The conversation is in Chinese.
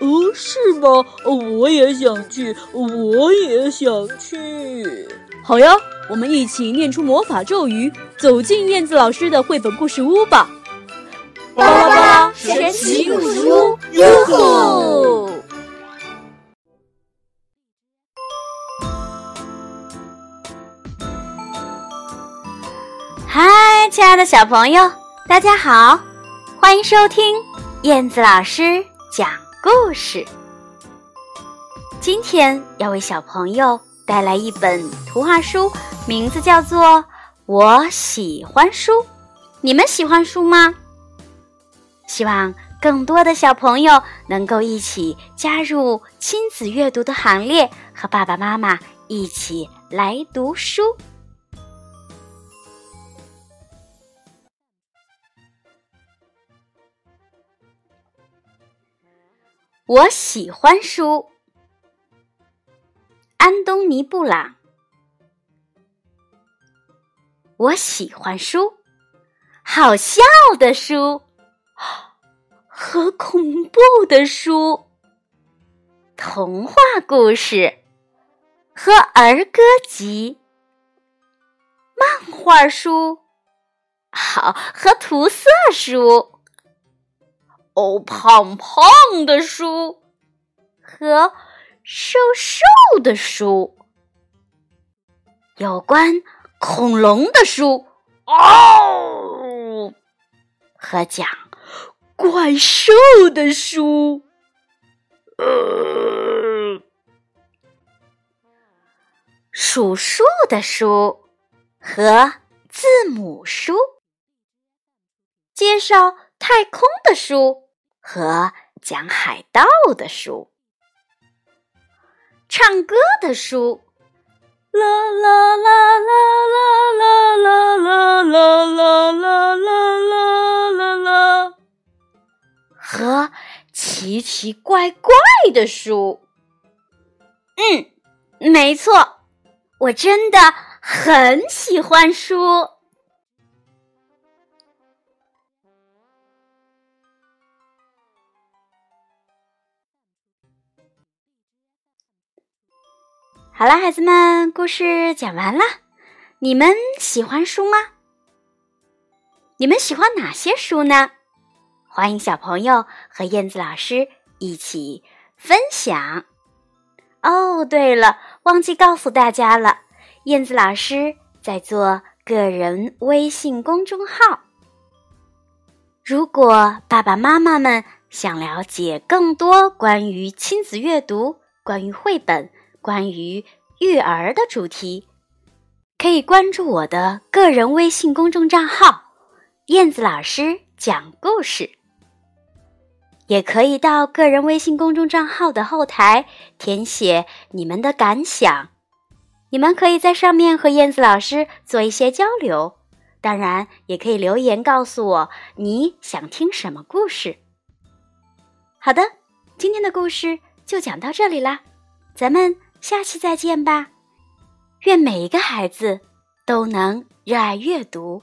哦，是吗？我也想去，我也想去。好呀，我们一起念出魔法咒语，走进燕子老师的绘本故事屋吧。巴拉巴拉神奇故事屋，哟吼！嗨，亲爱的小朋友，大家好，欢迎收听燕子老师讲故事。今天要为小朋友带来一本图画书，名字叫做《我喜欢书》。你们喜欢书吗？希望更多的小朋友能够一起加入亲子阅读的行列，和爸爸妈妈一起来读书。我喜欢书，安东尼·布朗。我喜欢书，好笑的书。和恐怖的书、童话故事。和儿歌集、漫画书，好和涂色书，哦，胖胖的书和瘦瘦的书，有关恐龙的书，哦，和讲。怪兽的书，呃数数的书和字母书，介绍太空的书和讲海盗的书，唱歌的书，啦啦啦啦啦啦啦啦啦啦啦啦啦啦。和奇奇怪怪的书，嗯，没错，我真的很喜欢书。好了，孩子们，故事讲完了。你们喜欢书吗？你们喜欢哪些书呢？欢迎小朋友和燕子老师一起分享。哦，对了，忘记告诉大家了，燕子老师在做个人微信公众号。如果爸爸妈妈们想了解更多关于亲子阅读、关于绘本、关于育儿的主题，可以关注我的个人微信公众账号“燕子老师讲故事”。也可以到个人微信公众账号的后台填写你们的感想，你们可以在上面和燕子老师做一些交流。当然，也可以留言告诉我你想听什么故事。好的，今天的故事就讲到这里啦，咱们下期再见吧。愿每一个孩子都能热爱阅读。